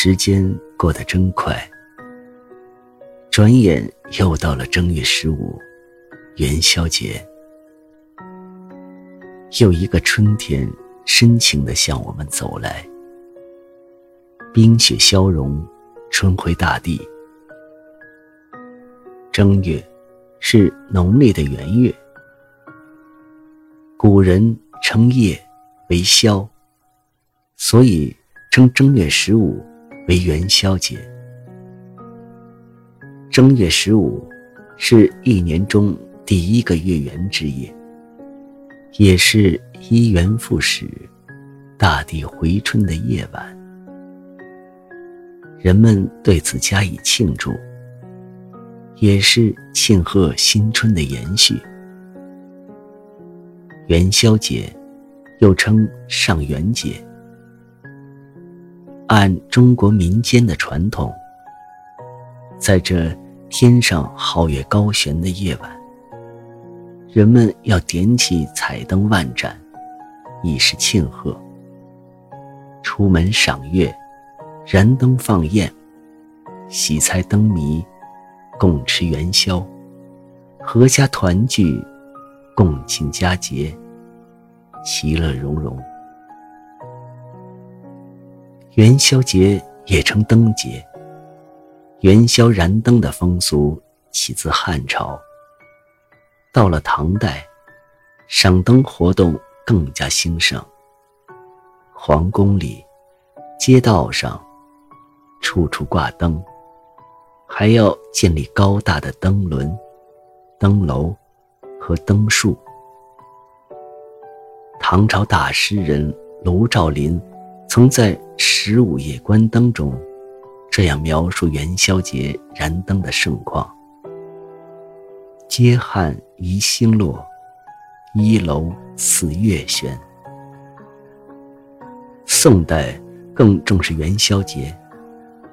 时间过得真快，转眼又到了正月十五，元宵节。又一个春天深情地向我们走来，冰雪消融，春回大地。正月是农历的元月，古人称夜为宵，所以称正月十五。为元宵节，正月十五是一年中第一个月圆之夜，也是一元复始、大地回春的夜晚。人们对此加以庆祝，也是庆贺新春的延续。元宵节又称上元节。按中国民间的传统，在这天上皓月高悬的夜晚，人们要点起彩灯万盏，以示庆贺。出门赏月，燃灯放焰，喜猜灯谜，共吃元宵，阖家团聚，共庆佳节，其乐融融。元宵节也称灯节。元宵燃灯的风俗起自汉朝，到了唐代，赏灯活动更加兴盛。皇宫里、街道上，处处挂灯，还要建立高大的灯轮、灯楼和灯树。唐朝大诗人卢照邻。曾在《十五夜观灯》中这样描述元宵节燃灯的盛况：“街汉宜星落，一楼似月悬。”宋代更重视元宵节，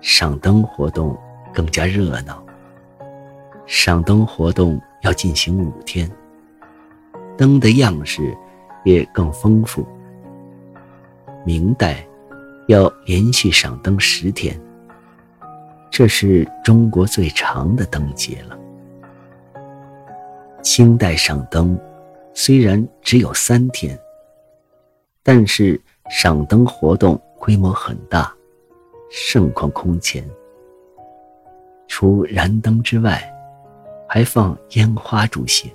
赏灯活动更加热闹。赏灯活动要进行五天，灯的样式也更丰富。明代要连续赏灯十天，这是中国最长的灯节了。清代赏灯虽然只有三天，但是赏灯活动规模很大，盛况空前。除燃灯之外，还放烟花助兴。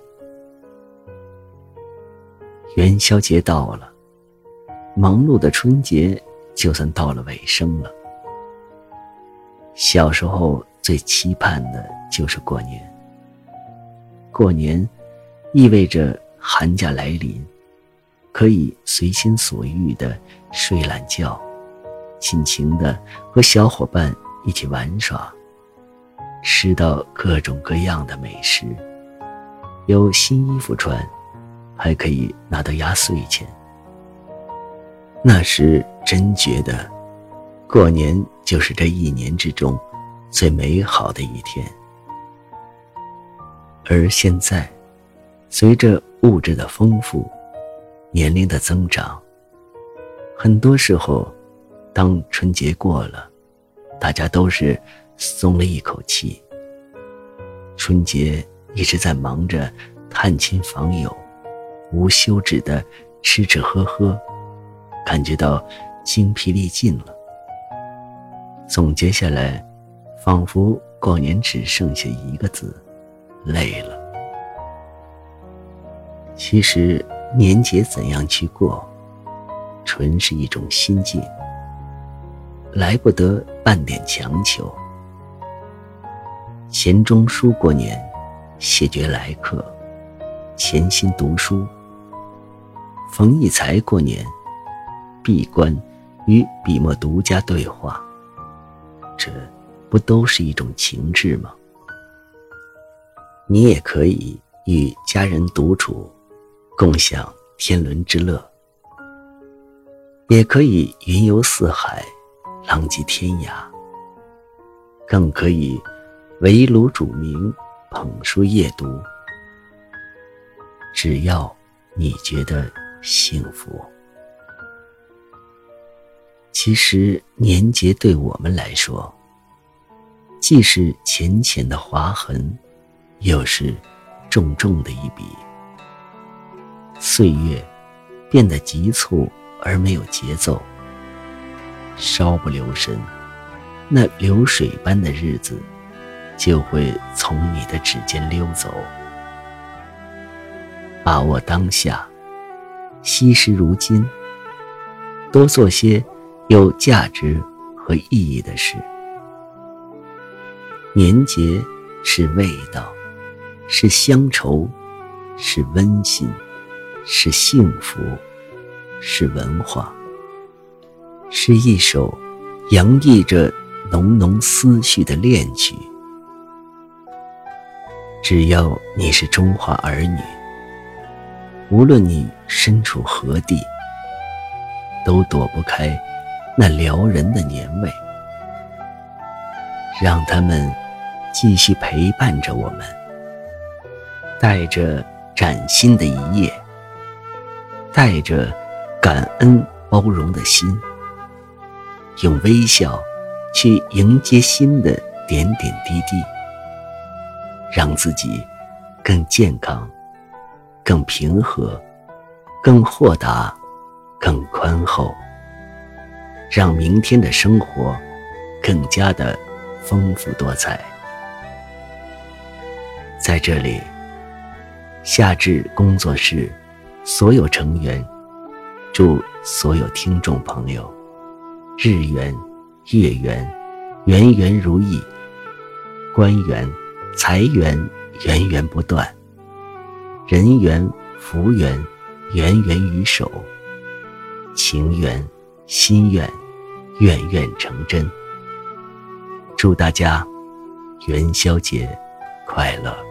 元宵节到了。忙碌的春节就算到了尾声了。小时候最期盼的就是过年。过年意味着寒假来临，可以随心所欲的睡懒觉，尽情的和小伙伴一起玩耍，吃到各种各样的美食，有新衣服穿，还可以拿到压岁钱。那时真觉得，过年就是这一年之中最美好的一天。而现在，随着物质的丰富，年龄的增长，很多时候，当春节过了，大家都是松了一口气。春节一直在忙着探亲访友，无休止的吃吃喝喝。感觉到精疲力尽了。总结下来，仿佛过年只剩下一个字：累了。其实年节怎样去过，纯是一种心境，来不得半点强求。钱钟书过年，谢绝来客，潜心读书。冯骥才过年。闭关，与笔墨独家对话，这不都是一种情致吗？你也可以与家人独处，共享天伦之乐；也可以云游四海，浪迹天涯；更可以围炉煮茗，捧书夜读。只要你觉得幸福。其实年节对我们来说，既是浅浅的划痕，又是重重的一笔。岁月变得急促而没有节奏，稍不留神，那流水般的日子就会从你的指尖溜走。把握当下，惜时如金，多做些有价值和意义的事。年节是味道，是乡愁，是温馨，是幸福，是文化，是一首洋溢着浓浓思绪的恋曲。只要你是中华儿女。无论你身处何地，都躲不开那撩人的年味。让他们继续陪伴着我们，带着崭新的一页，带着感恩包容的心，用微笑去迎接新的点点滴滴，让自己更健康。更平和，更豁达，更宽厚，让明天的生活更加的丰富多彩。在这里，夏至工作室所有成员祝所有听众朋友日圆、月圆、圆圆如意，官员、财源源源不断。人缘、福缘，源源于手；情缘、心愿，愿愿成真。祝大家元宵节快乐！